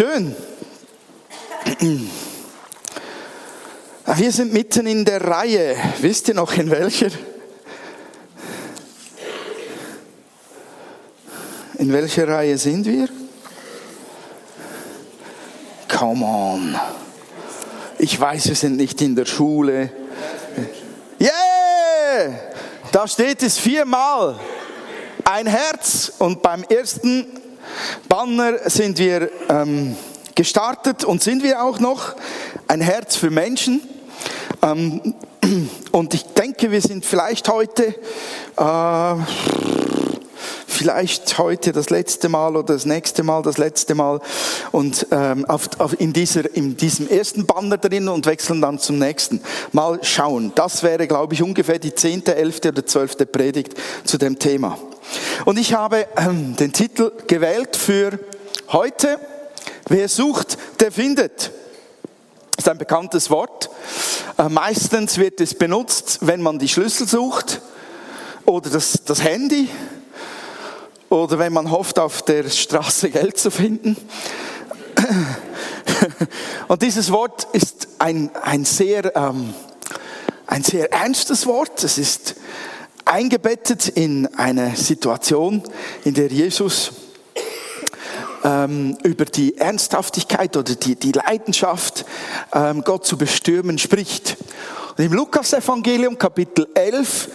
schön. Wir sind mitten in der Reihe. Wisst ihr noch in welcher? In welcher Reihe sind wir? Come on. Ich weiß, wir sind nicht in der Schule. Yeah! Da steht es viermal. Ein Herz und beim ersten Banner sind wir ähm, gestartet und sind wir auch noch. Ein Herz für Menschen. Ähm, und ich denke, wir sind vielleicht heute, äh, vielleicht heute das letzte Mal oder das nächste Mal das letzte Mal und ähm, auf, auf in, dieser, in diesem ersten Banner drin und wechseln dann zum nächsten. Mal schauen. Das wäre, glaube ich, ungefähr die zehnte, elfte oder zwölfte Predigt zu dem Thema. Und ich habe ähm, den Titel gewählt für heute. Wer sucht, der findet. Das ist ein bekanntes Wort. Äh, meistens wird es benutzt, wenn man die Schlüssel sucht oder das, das Handy oder wenn man hofft, auf der Straße Geld zu finden. Und dieses Wort ist ein, ein, sehr, ähm, ein sehr ernstes Wort. Es ist eingebettet in eine Situation, in der Jesus ähm, über die Ernsthaftigkeit oder die, die Leidenschaft, ähm, Gott zu bestürmen, spricht. Und im Lukas-Evangelium, Kapitel 11,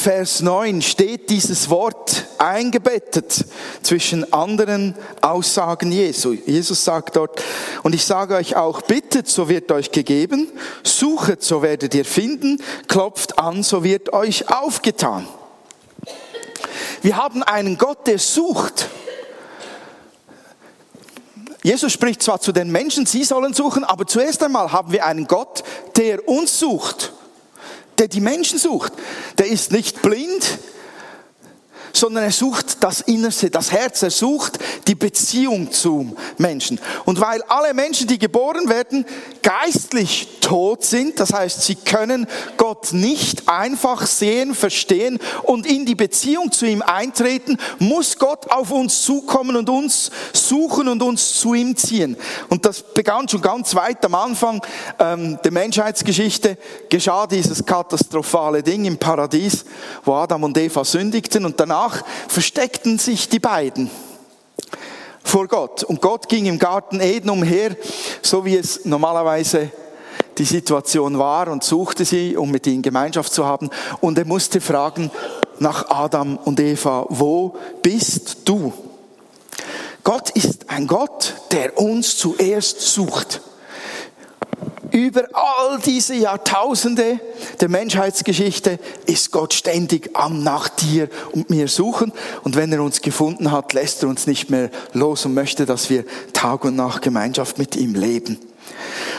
Vers 9 steht dieses Wort eingebettet zwischen anderen Aussagen Jesu. Jesus sagt dort, und ich sage euch auch, bittet, so wird euch gegeben, suchet, so werdet ihr finden, klopft an, so wird euch aufgetan. Wir haben einen Gott, der sucht. Jesus spricht zwar zu den Menschen, sie sollen suchen, aber zuerst einmal haben wir einen Gott, der uns sucht der die Menschen sucht. Der ist nicht blind, sondern er sucht das Innerste, das Herz, er sucht die Beziehung zum Menschen. Und weil alle Menschen, die geboren werden, geistlich tot sind, das heißt, sie können Gott nicht einfach sehen, verstehen und in die Beziehung zu ihm eintreten, muss Gott auf uns zukommen und uns suchen und uns zu ihm ziehen. Und das begann schon ganz weit am Anfang ähm, der Menschheitsgeschichte, geschah dieses katastrophale Ding im Paradies, wo Adam und Eva sündigten und danach danach versteckten sich die beiden vor Gott. Und Gott ging im Garten Eden umher, so wie es normalerweise die Situation war und suchte sie, um mit ihnen Gemeinschaft zu haben. Und er musste fragen nach Adam und Eva, wo bist du? Gott ist ein Gott, der uns zuerst sucht über all diese Jahrtausende der Menschheitsgeschichte ist Gott ständig am nach dir und mir suchen. Und wenn er uns gefunden hat, lässt er uns nicht mehr los und möchte, dass wir Tag und Nacht Gemeinschaft mit ihm leben.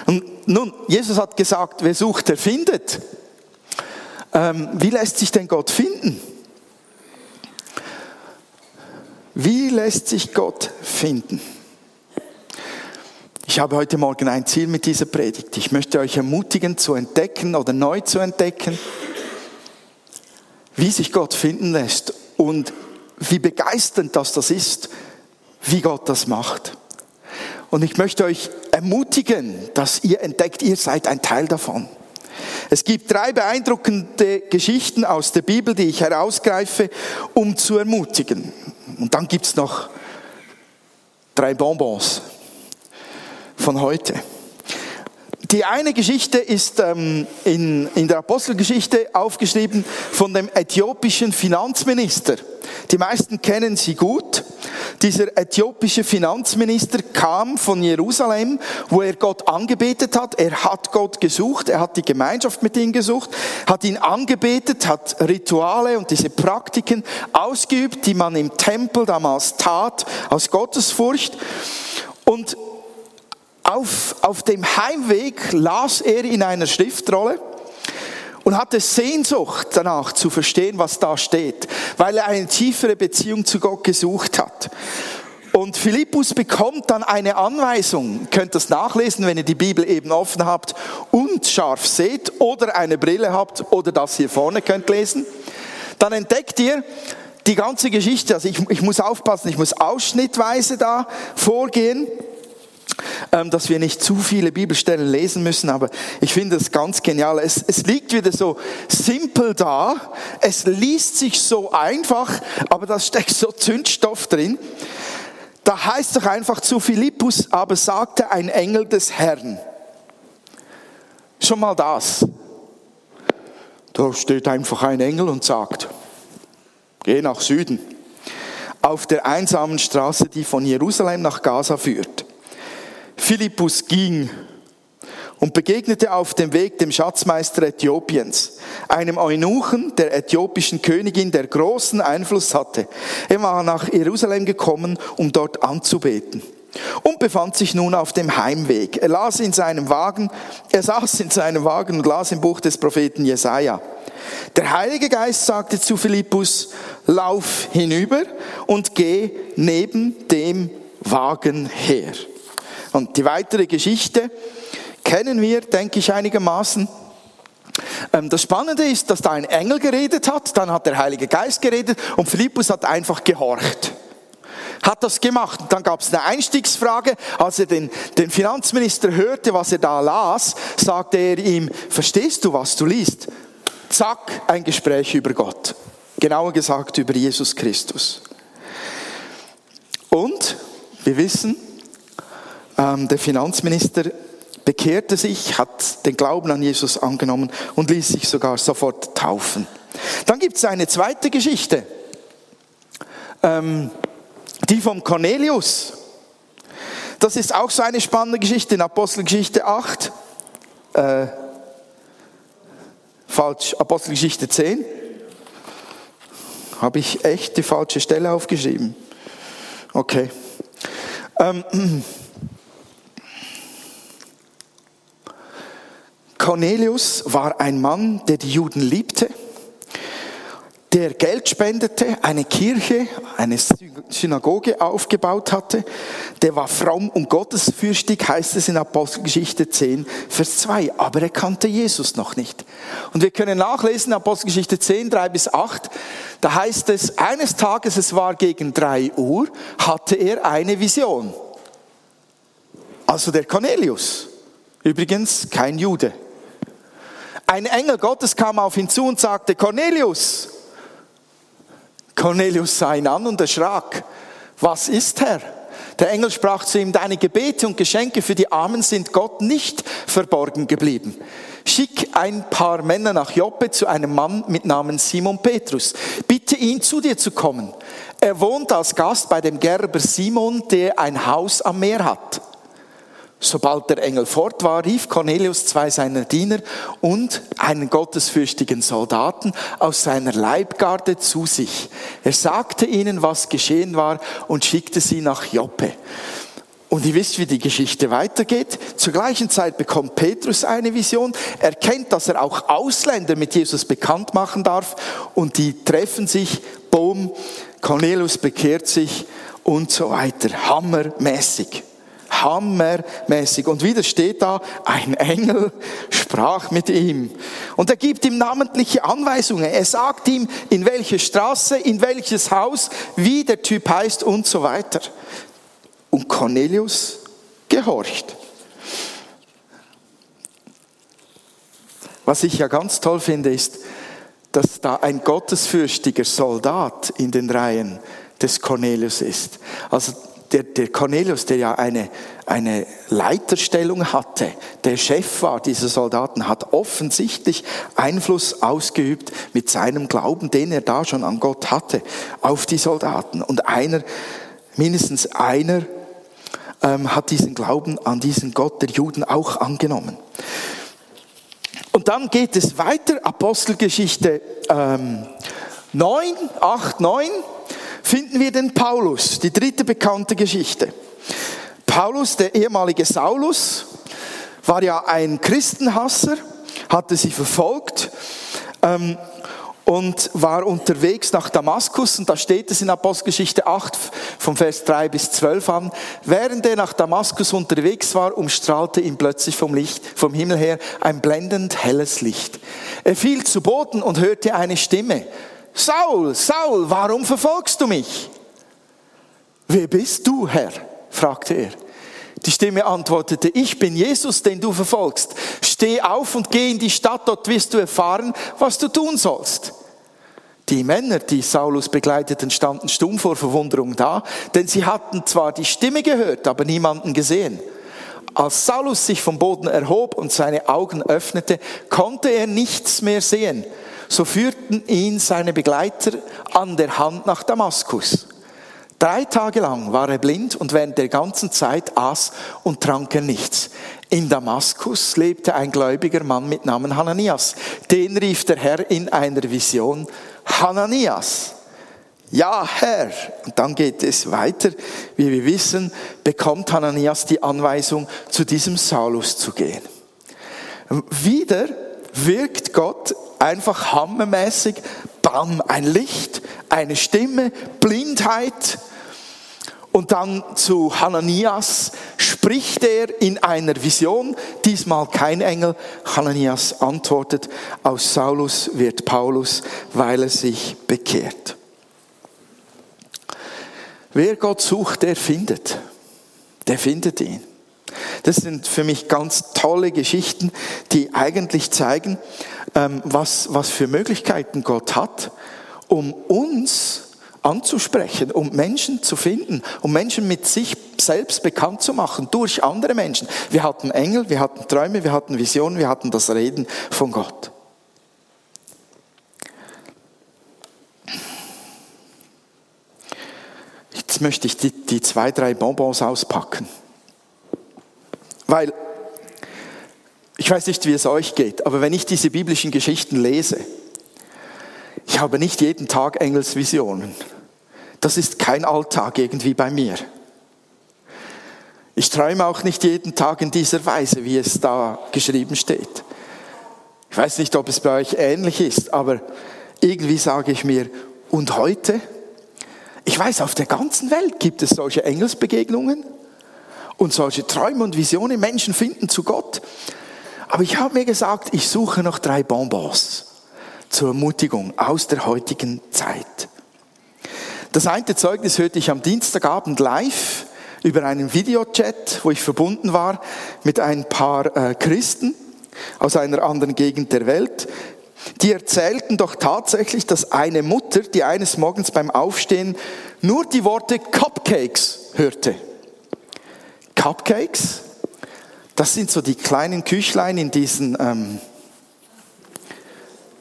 Und nun, Jesus hat gesagt, wer sucht, der findet. Ähm, wie lässt sich denn Gott finden? Wie lässt sich Gott finden? Ich habe heute Morgen ein Ziel mit dieser Predigt. Ich möchte euch ermutigen zu entdecken oder neu zu entdecken, wie sich Gott finden lässt und wie begeisternd das das ist, wie Gott das macht. Und ich möchte euch ermutigen, dass ihr entdeckt, ihr seid ein Teil davon. Es gibt drei beeindruckende Geschichten aus der Bibel, die ich herausgreife, um zu ermutigen. Und dann gibt es noch drei Bonbons von heute. Die eine Geschichte ist ähm, in, in der Apostelgeschichte aufgeschrieben von dem äthiopischen Finanzminister. Die meisten kennen sie gut. Dieser äthiopische Finanzminister kam von Jerusalem, wo er Gott angebetet hat. Er hat Gott gesucht, er hat die Gemeinschaft mit ihm gesucht, hat ihn angebetet, hat Rituale und diese Praktiken ausgeübt, die man im Tempel damals tat, aus Gottesfurcht. Und auf, auf dem Heimweg las er in einer Schriftrolle und hatte Sehnsucht danach zu verstehen, was da steht, weil er eine tiefere Beziehung zu Gott gesucht hat. Und Philippus bekommt dann eine Anweisung, ihr könnt das nachlesen, wenn ihr die Bibel eben offen habt und scharf seht oder eine Brille habt oder das hier vorne könnt lesen. Dann entdeckt ihr die ganze Geschichte, also ich, ich muss aufpassen, ich muss ausschnittweise da vorgehen. Ähm, dass wir nicht zu viele Bibelstellen lesen müssen, aber ich finde es ganz genial. Es, es liegt wieder so simpel da, es liest sich so einfach, aber da steckt so Zündstoff drin. Da heißt doch einfach zu Philippus, aber sagte ein Engel des Herrn. Schon mal das. Da steht einfach ein Engel und sagt, geh nach Süden. Auf der einsamen Straße, die von Jerusalem nach Gaza führt. Philippus ging und begegnete auf dem Weg dem Schatzmeister Äthiopiens, einem Eunuchen der äthiopischen Königin, der großen Einfluss hatte. Er war nach Jerusalem gekommen, um dort anzubeten und befand sich nun auf dem Heimweg. Er las in seinem Wagen, er saß in seinem Wagen und las im Buch des Propheten Jesaja. Der Heilige Geist sagte zu Philippus, lauf hinüber und geh neben dem Wagen her. Und die weitere Geschichte kennen wir, denke ich, einigermaßen. Ähm, das Spannende ist, dass da ein Engel geredet hat, dann hat der Heilige Geist geredet und Philippus hat einfach gehorcht hat das gemacht. Dann gab es eine Einstiegsfrage. Als er den, den Finanzminister hörte, was er da las, sagte er ihm, verstehst du, was du liest? Zack, ein Gespräch über Gott. Genauer gesagt über Jesus Christus. Und wir wissen, der Finanzminister bekehrte sich, hat den Glauben an Jesus angenommen und ließ sich sogar sofort taufen. Dann gibt es eine zweite Geschichte, ähm, die vom Cornelius. Das ist auch so eine spannende Geschichte in Apostelgeschichte 8. Äh, falsch, Apostelgeschichte 10. Habe ich echt die falsche Stelle aufgeschrieben? Okay. Ähm, Cornelius war ein Mann, der die Juden liebte, der Geld spendete, eine Kirche, eine Synagoge aufgebaut hatte, der war fromm und gottesfürchtig, heißt es in Apostelgeschichte 10, Vers 2. Aber er kannte Jesus noch nicht. Und wir können nachlesen, Apostelgeschichte 10, 3 bis 8, da heißt es, eines Tages, es war gegen 3 Uhr, hatte er eine Vision. Also der Cornelius. Übrigens kein Jude. Ein Engel Gottes kam auf ihn zu und sagte, Cornelius. Cornelius sah ihn an und erschrak. Was ist, Herr? Der Engel sprach zu ihm, deine Gebete und Geschenke für die Armen sind Gott nicht verborgen geblieben. Schick ein paar Männer nach Joppe zu einem Mann mit Namen Simon Petrus. Bitte ihn zu dir zu kommen. Er wohnt als Gast bei dem Gerber Simon, der ein Haus am Meer hat. Sobald der Engel fort war, rief Cornelius zwei seiner Diener und einen gottesfürchtigen Soldaten aus seiner Leibgarde zu sich. Er sagte ihnen, was geschehen war und schickte sie nach Joppe. Und ihr wisst, wie die Geschichte weitergeht. Zur gleichen Zeit bekommt Petrus eine Vision, erkennt, dass er auch Ausländer mit Jesus bekannt machen darf und die treffen sich, boom, Cornelius bekehrt sich und so weiter. Hammermäßig hammermäßig. Und wieder steht da, ein Engel sprach mit ihm. Und er gibt ihm namentliche Anweisungen. Er sagt ihm, in welche Straße, in welches Haus, wie der Typ heißt und so weiter. Und Cornelius gehorcht. Was ich ja ganz toll finde, ist, dass da ein gottesfürchtiger Soldat in den Reihen des Cornelius ist. Also der, der Cornelius, der ja eine, eine Leiterstellung hatte, der Chef war dieser Soldaten, hat offensichtlich Einfluss ausgeübt mit seinem Glauben, den er da schon an Gott hatte, auf die Soldaten. Und einer, mindestens einer, ähm, hat diesen Glauben an diesen Gott der Juden auch angenommen. Und dann geht es weiter, Apostelgeschichte ähm, 9, 8, 9 finden wir den Paulus, die dritte bekannte Geschichte. Paulus, der ehemalige Saulus, war ja ein Christenhasser, hatte sie verfolgt ähm, und war unterwegs nach Damaskus und da steht es in Apostelgeschichte 8 vom Vers 3 bis 12 an. Während er nach Damaskus unterwegs war, umstrahlte ihn plötzlich vom Licht, vom Himmel her ein blendend helles Licht. Er fiel zu Boden und hörte eine Stimme. Saul, Saul, warum verfolgst du mich? Wer bist du, Herr? fragte er. Die Stimme antwortete, ich bin Jesus, den du verfolgst. Steh auf und geh in die Stadt, dort wirst du erfahren, was du tun sollst. Die Männer, die Saulus begleiteten, standen stumm vor Verwunderung da, denn sie hatten zwar die Stimme gehört, aber niemanden gesehen. Als Saulus sich vom Boden erhob und seine Augen öffnete, konnte er nichts mehr sehen. So führten ihn seine Begleiter an der Hand nach Damaskus. Drei Tage lang war er blind und während der ganzen Zeit aß und trank er nichts. In Damaskus lebte ein gläubiger Mann mit Namen Hananias. Den rief der Herr in einer Vision, Hananias. Ja, Herr. Und dann geht es weiter. Wie wir wissen, bekommt Hananias die Anweisung, zu diesem Saulus zu gehen. Wieder wirkt Gott einfach hammermäßig, bam, ein Licht, eine Stimme, Blindheit, und dann zu Hananias spricht er in einer Vision, diesmal kein Engel. Hananias antwortet, aus Saulus wird Paulus, weil er sich bekehrt. Wer Gott sucht, der findet. Der findet ihn. Das sind für mich ganz tolle Geschichten, die eigentlich zeigen, ähm, was, was für Möglichkeiten Gott hat, um uns anzusprechen, um Menschen zu finden, um Menschen mit sich selbst bekannt zu machen durch andere Menschen. Wir hatten Engel, wir hatten Träume, wir hatten Visionen, wir hatten das Reden von Gott. Jetzt möchte ich die, die zwei, drei Bonbons auspacken. Weil, ich weiß nicht, wie es euch geht, aber wenn ich diese biblischen Geschichten lese, ich habe nicht jeden Tag Engelsvisionen. Das ist kein Alltag irgendwie bei mir. Ich träume auch nicht jeden Tag in dieser Weise, wie es da geschrieben steht. Ich weiß nicht, ob es bei euch ähnlich ist, aber irgendwie sage ich mir, und heute? Ich weiß, auf der ganzen Welt gibt es solche Engelsbegegnungen und solche Träume und Visionen. Menschen finden zu Gott. Aber ich habe mir gesagt, ich suche noch drei Bonbons zur Ermutigung aus der heutigen Zeit. Das eine Zeugnis hörte ich am Dienstagabend live über einen Videochat, wo ich verbunden war mit ein paar äh, Christen aus einer anderen Gegend der Welt. Die erzählten doch tatsächlich, dass eine Mutter, die eines Morgens beim Aufstehen nur die Worte Cupcakes hörte. Cupcakes, das sind so die kleinen Küchlein in diesen ähm,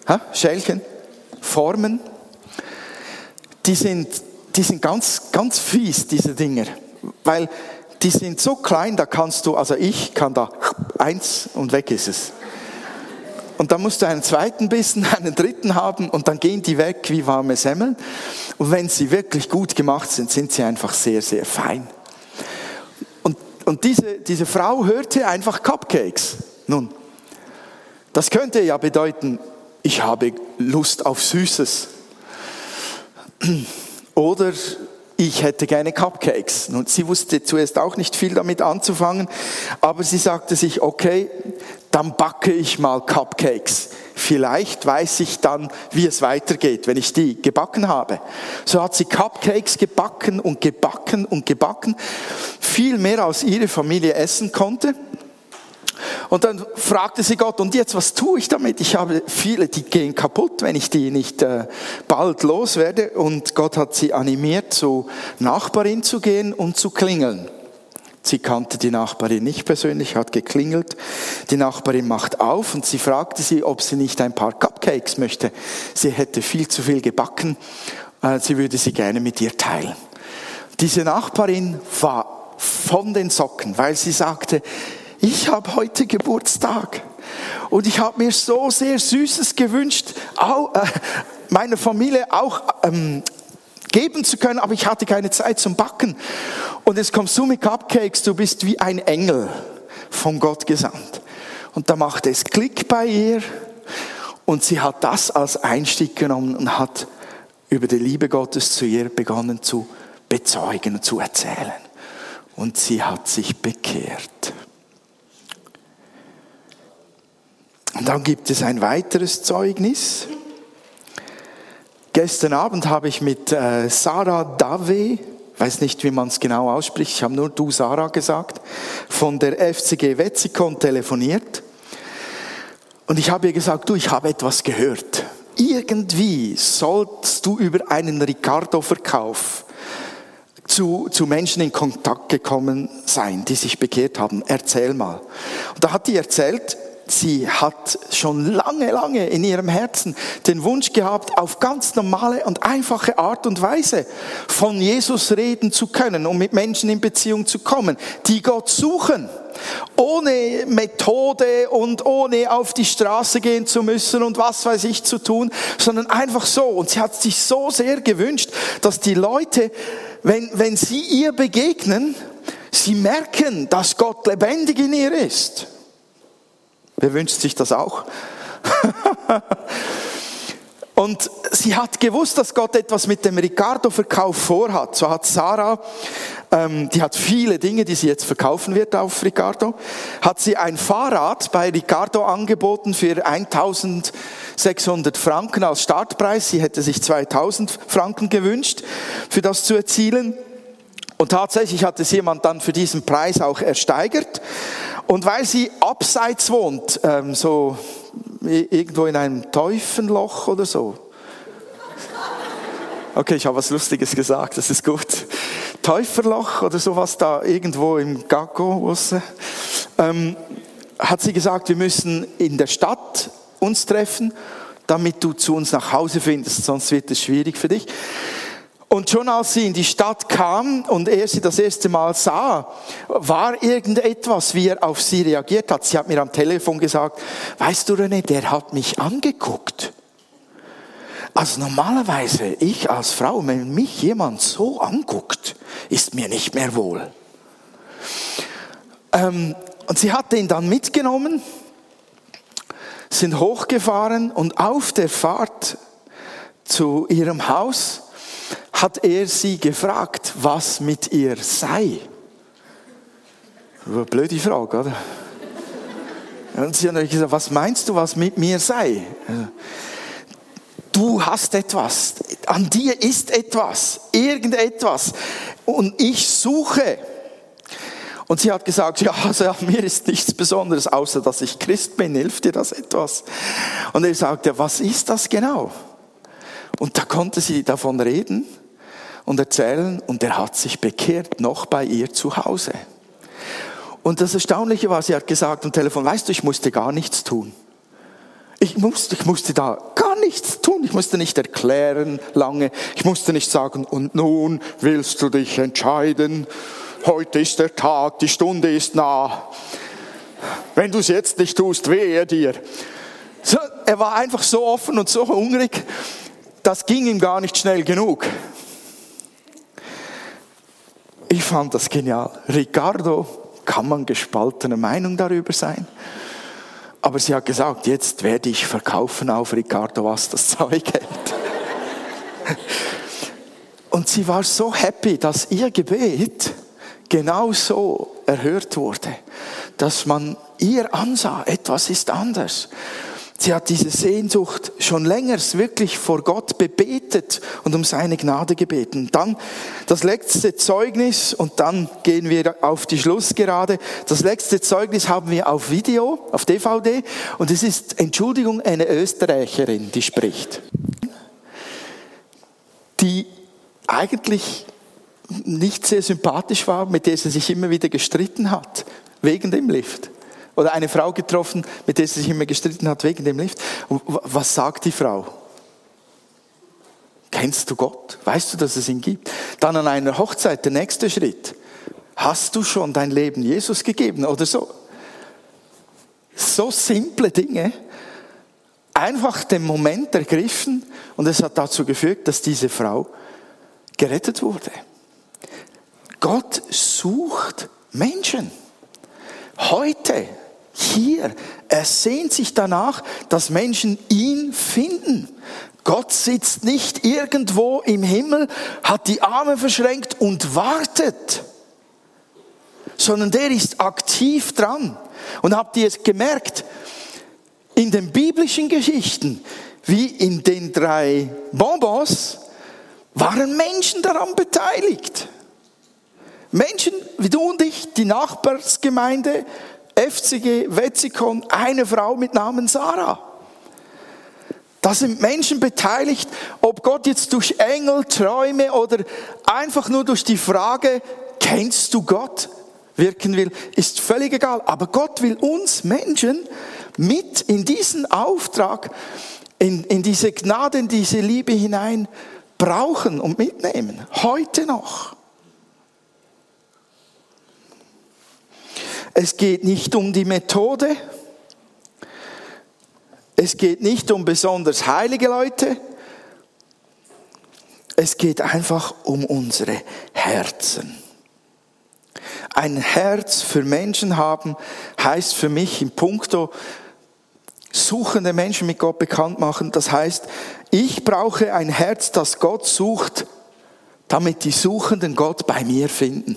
ha, Schälchen, Formen. Die sind, die sind ganz, ganz fies, diese Dinger, weil die sind so klein, da kannst du, also ich kann da eins und weg ist es. Und dann musst du einen zweiten Bissen, einen dritten haben und dann gehen die weg wie warme Semmeln. Und wenn sie wirklich gut gemacht sind, sind sie einfach sehr, sehr fein. Und, diese, diese Frau hörte einfach Cupcakes. Nun, das könnte ja bedeuten, ich habe Lust auf Süßes. Oder ich hätte gerne Cupcakes. Und sie wusste zuerst auch nicht viel damit anzufangen, aber sie sagte sich, okay, dann backe ich mal Cupcakes. Vielleicht weiß ich dann, wie es weitergeht, wenn ich die gebacken habe. So hat sie Cupcakes gebacken und gebacken und gebacken, viel mehr als ihre Familie essen konnte. Und dann fragte sie Gott, und jetzt, was tue ich damit? Ich habe viele, die gehen kaputt, wenn ich die nicht äh, bald loswerde. Und Gott hat sie animiert, zur Nachbarin zu gehen und zu klingeln. Sie kannte die Nachbarin nicht persönlich, hat geklingelt. Die Nachbarin macht auf und sie fragte sie, ob sie nicht ein paar Cupcakes möchte. Sie hätte viel zu viel gebacken, äh, sie würde sie gerne mit ihr teilen. Diese Nachbarin war von den Socken, weil sie sagte, ich habe heute Geburtstag und ich habe mir so sehr Süßes gewünscht, äh, meiner Familie auch ähm, geben zu können, aber ich hatte keine Zeit zum Backen. Und jetzt kommst du mit Cupcakes, du bist wie ein Engel von Gott gesandt. Und da machte es Klick bei ihr und sie hat das als Einstieg genommen und hat über die Liebe Gottes zu ihr begonnen zu bezeugen und zu erzählen. Und sie hat sich bekehrt. Und dann gibt es ein weiteres Zeugnis. Gestern Abend habe ich mit äh, Sarah Dave weiß nicht, wie man es genau ausspricht, ich habe nur du Sarah gesagt, von der FCG Wetzikon telefoniert. Und ich habe ihr gesagt, du, ich habe etwas gehört. Irgendwie sollst du über einen Ricardo-Verkauf zu, zu Menschen in Kontakt gekommen sein, die sich bekehrt haben. Erzähl mal. Und da hat die erzählt, sie hat schon lange, lange in ihrem Herzen den Wunsch gehabt, auf ganz normale und einfache Art und Weise von Jesus reden zu können und mit Menschen in Beziehung zu kommen, die Gott suchen. Ohne Methode und ohne auf die Straße gehen zu müssen und was weiß ich zu tun, sondern einfach so. Und sie hat sich so sehr gewünscht, dass die Leute, wenn, wenn sie ihr begegnen, sie merken, dass Gott lebendig in ihr ist. Wer wünscht sich das auch? Und sie hat gewusst, dass Gott etwas mit dem Ricardo-Verkauf vorhat. So hat Sarah, ähm, die hat viele Dinge, die sie jetzt verkaufen wird auf Ricardo, hat sie ein Fahrrad bei Ricardo angeboten für 1600 Franken als Startpreis. Sie hätte sich 2000 Franken gewünscht, für das zu erzielen. Und tatsächlich hat es jemand dann für diesen Preis auch ersteigert. Und weil sie abseits wohnt, ähm, so irgendwo in einem Teufenloch oder so. Okay, ich habe was Lustiges gesagt, das ist gut. Täuferloch oder sowas da irgendwo im Gaggo, ähm, hat sie gesagt, wir müssen in der Stadt uns treffen, damit du zu uns nach Hause findest, sonst wird es schwierig für dich. Und schon als sie in die Stadt kam und er sie das erste Mal sah, war irgendetwas, wie er auf sie reagiert hat. Sie hat mir am Telefon gesagt, weißt du René, der hat mich angeguckt. Also normalerweise, ich als Frau, wenn mich jemand so anguckt, ist mir nicht mehr wohl. Ähm, und sie hat ihn dann mitgenommen, sind hochgefahren und auf der Fahrt zu ihrem Haus hat er sie gefragt, was mit ihr sei. Blöde Frage, oder? Und sie hat gesagt, was meinst du, was mit mir sei? Du hast etwas, an dir ist etwas, irgendetwas. Und ich suche. Und sie hat gesagt, ja, also an mir ist nichts Besonderes, außer dass ich Christ bin. Hilft dir das etwas? Und er sagte, was ist das genau? Und da konnte sie davon reden und erzählen und er hat sich bekehrt, noch bei ihr zu Hause. Und das Erstaunliche war, sie hat gesagt am Telefon, weißt du, ich musste gar nichts tun. Ich musste, ich musste da gar nichts tun. Ich musste nicht erklären lange. Ich musste nicht sagen, und nun willst du dich entscheiden. Heute ist der Tag, die Stunde ist nah. Wenn du es jetzt nicht tust, wehe dir. So, er war einfach so offen und so hungrig das ging ihm gar nicht schnell genug. Ich fand das genial. Ricardo, kann man gespaltene Meinung darüber sein? Aber sie hat gesagt, jetzt werde ich verkaufen auf Ricardo, was das Zeug hält. Und sie war so happy, dass ihr Gebet genau so erhört wurde, dass man ihr ansah, etwas ist anders. Sie hat diese Sehnsucht schon länger wirklich vor Gott bebetet und um seine Gnade gebeten. Dann das letzte Zeugnis und dann gehen wir auf die Schlussgerade. Das letzte Zeugnis haben wir auf Video, auf DVD und es ist, Entschuldigung, eine Österreicherin, die spricht. Die eigentlich nicht sehr sympathisch war, mit der sie sich immer wieder gestritten hat, wegen dem Lift oder eine Frau getroffen, mit der sie sich immer gestritten hat wegen dem Lift. Und was sagt die Frau? Kennst du Gott? Weißt du, dass es ihn gibt? Dann an einer Hochzeit, der nächste Schritt. Hast du schon dein Leben Jesus gegeben oder so? So simple Dinge, einfach den Moment ergriffen und es hat dazu geführt, dass diese Frau gerettet wurde. Gott sucht Menschen. Heute hier. Er sehnt sich danach, dass Menschen ihn finden. Gott sitzt nicht irgendwo im Himmel, hat die Arme verschränkt und wartet, sondern der ist aktiv dran. Und habt ihr es gemerkt? In den biblischen Geschichten, wie in den drei Bonbons, waren Menschen daran beteiligt. Menschen wie du und ich, die Nachbarsgemeinde, FCG, Wetzikon, eine Frau mit Namen Sarah. Da sind Menschen beteiligt, ob Gott jetzt durch Engel, Träume oder einfach nur durch die Frage, kennst du Gott, wirken will, ist völlig egal. Aber Gott will uns Menschen mit in diesen Auftrag, in, in diese Gnade, in diese Liebe hinein brauchen und mitnehmen. Heute noch. Es geht nicht um die Methode. Es geht nicht um besonders heilige Leute. Es geht einfach um unsere Herzen. Ein Herz für Menschen haben heißt für mich im Punkto suchende Menschen mit Gott bekannt machen. Das heißt, ich brauche ein Herz, das Gott sucht, damit die Suchenden Gott bei mir finden.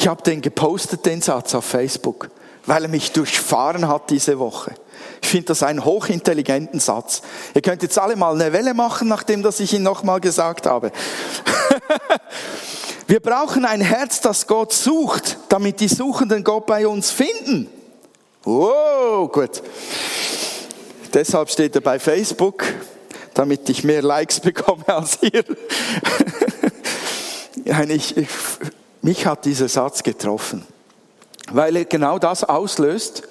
Ich habe den gepostet, den Satz auf Facebook, weil er mich durchfahren hat diese Woche. Ich finde das einen hochintelligenten Satz. Ihr könnt jetzt alle mal eine Welle machen, nachdem dass ich ihn nochmal gesagt habe. Wir brauchen ein Herz, das Gott sucht, damit die Suchenden Gott bei uns finden. Wow, gut. Deshalb steht er bei Facebook, damit ich mehr Likes bekomme als ihr. ich, ich, mich hat dieser Satz getroffen, weil er genau das auslöst,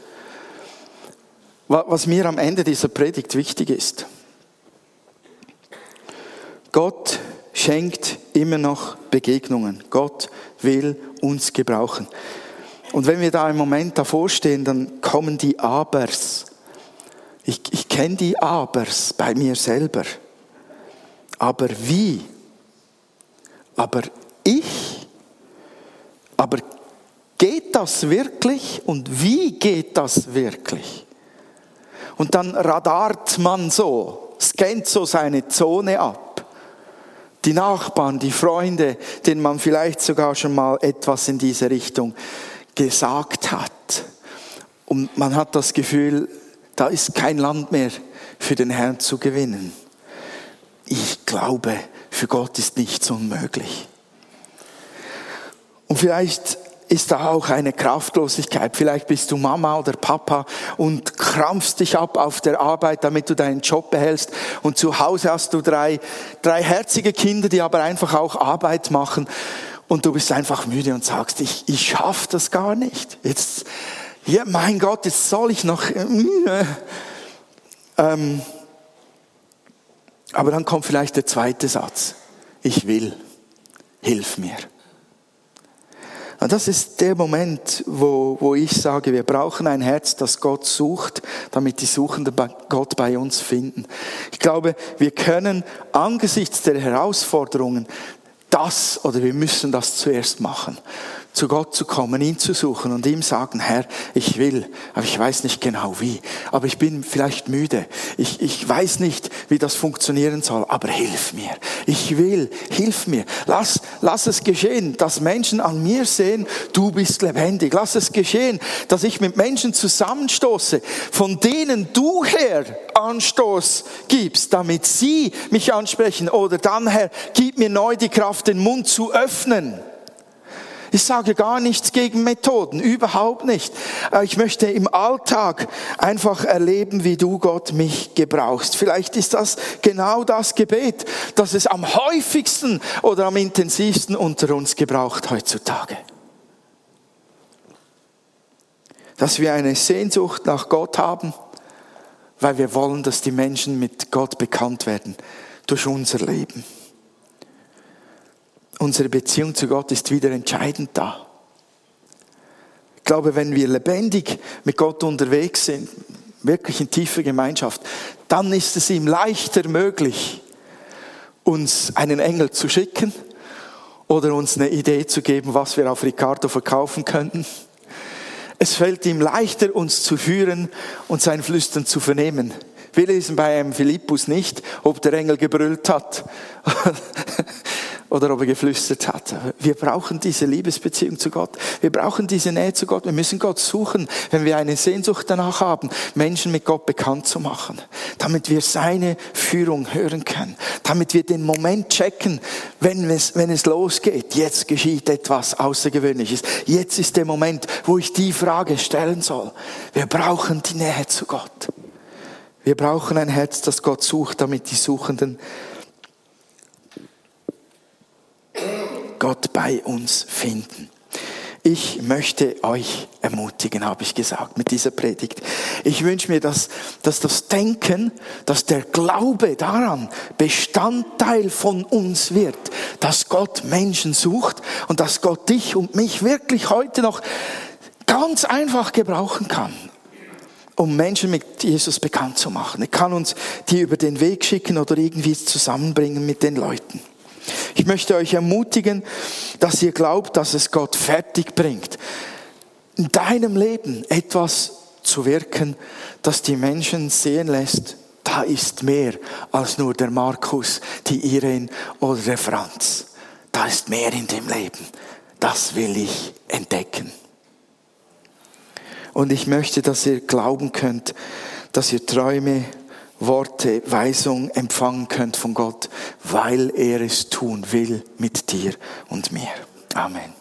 was mir am Ende dieser Predigt wichtig ist. Gott schenkt immer noch Begegnungen. Gott will uns gebrauchen. Und wenn wir da im Moment davor stehen, dann kommen die Abers. Ich, ich kenne die Abers bei mir selber. Aber wie? Aber ich? Aber geht das wirklich? Und wie geht das wirklich? Und dann radart man so, scannt so seine Zone ab die Nachbarn, die Freunde, denen man vielleicht sogar schon mal etwas in diese Richtung gesagt hat. Und man hat das Gefühl, da ist kein Land mehr für den Herrn zu gewinnen. Ich glaube, für Gott ist nichts unmöglich. Und vielleicht ist da auch eine Kraftlosigkeit. Vielleicht bist du Mama oder Papa und krampfst dich ab auf der Arbeit, damit du deinen Job behältst. Und zu Hause hast du drei, drei herzige Kinder, die aber einfach auch Arbeit machen. Und du bist einfach müde und sagst, ich, ich schaff das gar nicht. Jetzt, ja, mein Gott, jetzt soll ich noch. Äh, ähm, aber dann kommt vielleicht der zweite Satz. Ich will. Hilf mir. Und das ist der Moment, wo, wo ich sage, wir brauchen ein Herz, das Gott sucht, damit die Suchenden Gott bei uns finden. Ich glaube, wir können angesichts der Herausforderungen das oder wir müssen das zuerst machen zu Gott zu kommen, ihn zu suchen und ihm sagen, Herr, ich will, aber ich weiß nicht genau wie, aber ich bin vielleicht müde, ich, ich weiß nicht, wie das funktionieren soll, aber hilf mir, ich will, hilf mir, lass, lass es geschehen, dass Menschen an mir sehen, du bist lebendig, lass es geschehen, dass ich mit Menschen zusammenstoße, von denen du, Herr, Anstoß gibst, damit sie mich ansprechen. Oder dann, Herr, gib mir neu die Kraft, den Mund zu öffnen ich sage gar nichts gegen Methoden, überhaupt nicht. Äh, ich möchte im Alltag einfach erleben, wie du Gott mich gebrauchst. Vielleicht ist das genau das Gebet, das es am häufigsten oder am intensivsten unter uns gebraucht heutzutage. Dass wir eine Sehnsucht nach Gott haben, weil wir wollen, dass die Menschen mit Gott bekannt werden durch unser Leben unsere Beziehung zu Gott ist wieder entscheidend da. Ich glaube, wenn wir lebendig mit Gott unterwegs sind, wirklich in tiefer Gemeinschaft, dann ist es ihm leichter möglich, uns einen Engel zu schicken oder uns eine Idee zu geben, was wir auf Ricardo verkaufen könnten. Es fällt ihm leichter, uns zu führen und sein Flüstern zu vernehmen. Wir lesen bei einem Philippus nicht, ob der Engel gebrüllt hat oder ob er geflüstert hat. Wir brauchen diese Liebesbeziehung zu Gott. Wir brauchen diese Nähe zu Gott. Wir müssen Gott suchen, wenn wir eine Sehnsucht danach haben, Menschen mit Gott bekannt zu machen, damit wir seine Führung hören können, damit wir den Moment checken, wenn es, wenn es losgeht. Jetzt geschieht etwas Außergewöhnliches. Jetzt ist der Moment, wo ich die Frage stellen soll. Wir brauchen die Nähe zu Gott. Wir brauchen ein Herz, das Gott sucht, damit die Suchenden Gott bei uns finden. Ich möchte euch ermutigen, habe ich gesagt, mit dieser Predigt. Ich wünsche mir, dass, dass das Denken, dass der Glaube daran Bestandteil von uns wird, dass Gott Menschen sucht und dass Gott dich und mich wirklich heute noch ganz einfach gebrauchen kann um Menschen mit Jesus bekannt zu machen. Er kann uns die über den Weg schicken oder irgendwie zusammenbringen mit den Leuten. Ich möchte euch ermutigen, dass ihr glaubt, dass es Gott fertig bringt, in deinem Leben etwas zu wirken, das die Menschen sehen lässt, da ist mehr als nur der Markus, die Irene oder der Franz. Da ist mehr in dem Leben. Das will ich entdecken. Und ich möchte, dass ihr glauben könnt, dass ihr Träume Worte, Weisung empfangen könnt von Gott, weil er es tun will mit dir und mir. Amen.